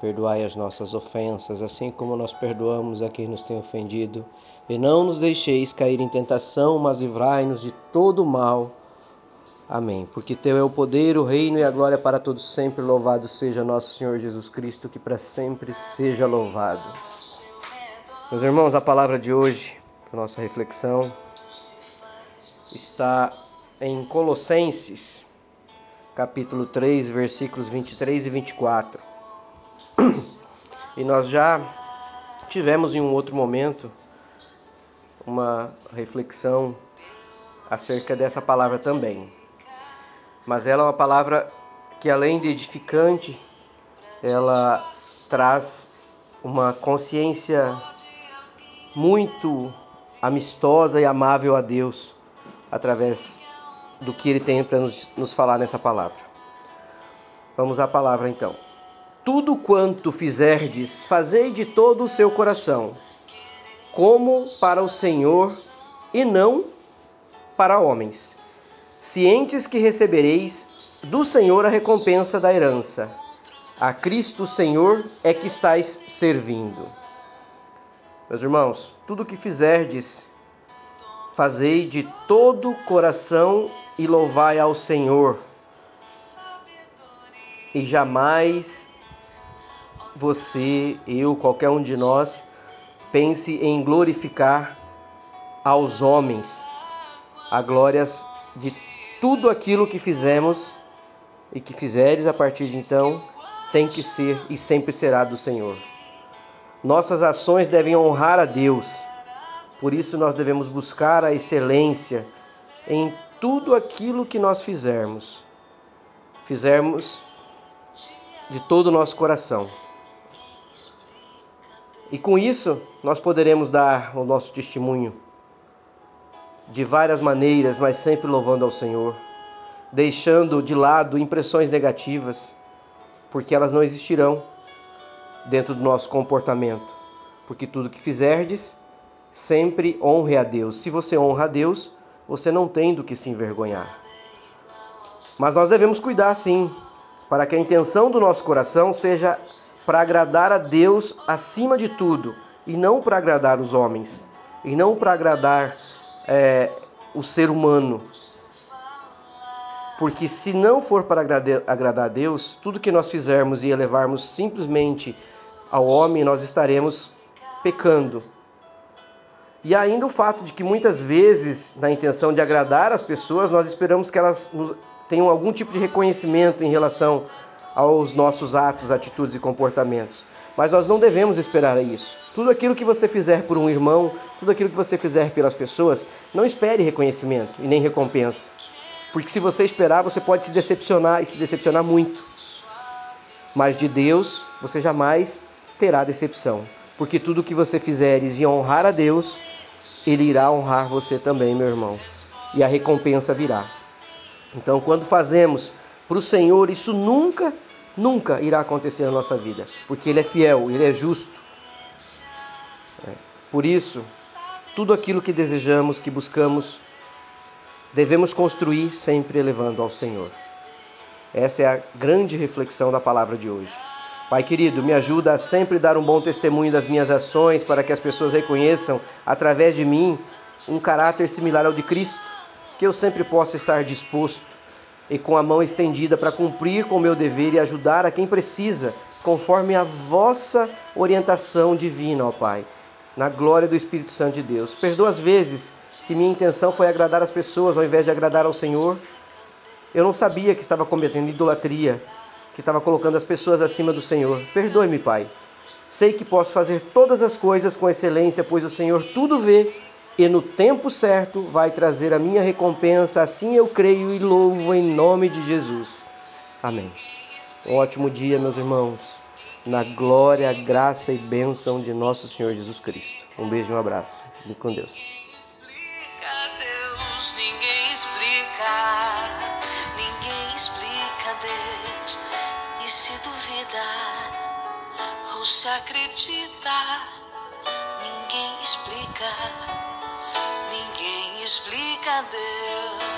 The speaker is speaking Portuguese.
Perdoai as nossas ofensas, assim como nós perdoamos a quem nos tem ofendido. E não nos deixeis cair em tentação, mas livrai-nos de todo mal. Amém. Porque Teu é o poder, o reino e a glória para todos sempre. Louvado seja nosso Senhor Jesus Cristo, que para sempre seja louvado. Meus irmãos, a palavra de hoje, para nossa reflexão, está em Colossenses, capítulo 3, versículos 23 e 24. E nós já tivemos em um outro momento uma reflexão acerca dessa palavra também. Mas ela é uma palavra que além de edificante, ela traz uma consciência muito amistosa e amável a Deus através do que ele tem para nos, nos falar nessa palavra. Vamos à palavra então. Tudo quanto fizerdes, fazei de todo o seu coração, como para o Senhor e não para homens, cientes que recebereis do Senhor a recompensa da herança. A Cristo Senhor é que estáis servindo. Meus irmãos, tudo que fizerdes, fazei de todo o coração e louvai ao Senhor. E jamais você, eu, qualquer um de nós, pense em glorificar aos homens a glórias de tudo aquilo que fizemos e que fizeres a partir de então tem que ser e sempre será do Senhor. Nossas ações devem honrar a Deus. Por isso nós devemos buscar a excelência em tudo aquilo que nós fizermos. Fizermos de todo o nosso coração. E com isso, nós poderemos dar o nosso testemunho de várias maneiras, mas sempre louvando ao Senhor, deixando de lado impressões negativas, porque elas não existirão dentro do nosso comportamento. Porque tudo que fizerdes, sempre honre a Deus. Se você honra a Deus, você não tem do que se envergonhar. Mas nós devemos cuidar sim, para que a intenção do nosso coração seja para agradar a Deus acima de tudo e não para agradar os homens e não para agradar é, o ser humano. Porque se não for para agradar a Deus, tudo que nós fizermos e elevarmos simplesmente ao homem, nós estaremos pecando. E ainda o fato de que muitas vezes, na intenção de agradar as pessoas, nós esperamos que elas tenham algum tipo de reconhecimento em relação aos nossos atos, atitudes e comportamentos. Mas nós não devemos esperar isso. Tudo aquilo que você fizer por um irmão, tudo aquilo que você fizer pelas pessoas, não espere reconhecimento e nem recompensa. Porque se você esperar, você pode se decepcionar e se decepcionar muito. Mas de Deus, você jamais terá decepção. Porque tudo que você fizeres e honrar a Deus, Ele irá honrar você também, meu irmão. E a recompensa virá. Então, quando fazemos para o Senhor, isso nunca, nunca irá acontecer na nossa vida, porque Ele é fiel, Ele é justo. É. Por isso, tudo aquilo que desejamos, que buscamos, devemos construir sempre elevando ao Senhor. Essa é a grande reflexão da palavra de hoje. Pai querido, me ajuda a sempre dar um bom testemunho das minhas ações para que as pessoas reconheçam, através de mim, um caráter similar ao de Cristo, que eu sempre possa estar disposto e com a mão estendida para cumprir com o meu dever e ajudar a quem precisa, conforme a vossa orientação divina, ó Pai, na glória do Espírito Santo de Deus. Perdoa as vezes que minha intenção foi agradar as pessoas ao invés de agradar ao Senhor. Eu não sabia que estava cometendo idolatria, que estava colocando as pessoas acima do Senhor. Perdoe-me, Pai. Sei que posso fazer todas as coisas com excelência, pois o Senhor tudo vê e no tempo certo vai trazer a minha recompensa. Assim eu creio e louvo em nome de Jesus. Amém. Um ótimo dia, meus irmãos. na glória, graça e bênção de nosso Senhor Jesus Cristo. Um beijo e um abraço. Fique com Deus. Ninguém explica ninguém explica, Deus. E se ou se ninguém explica, explica Deus.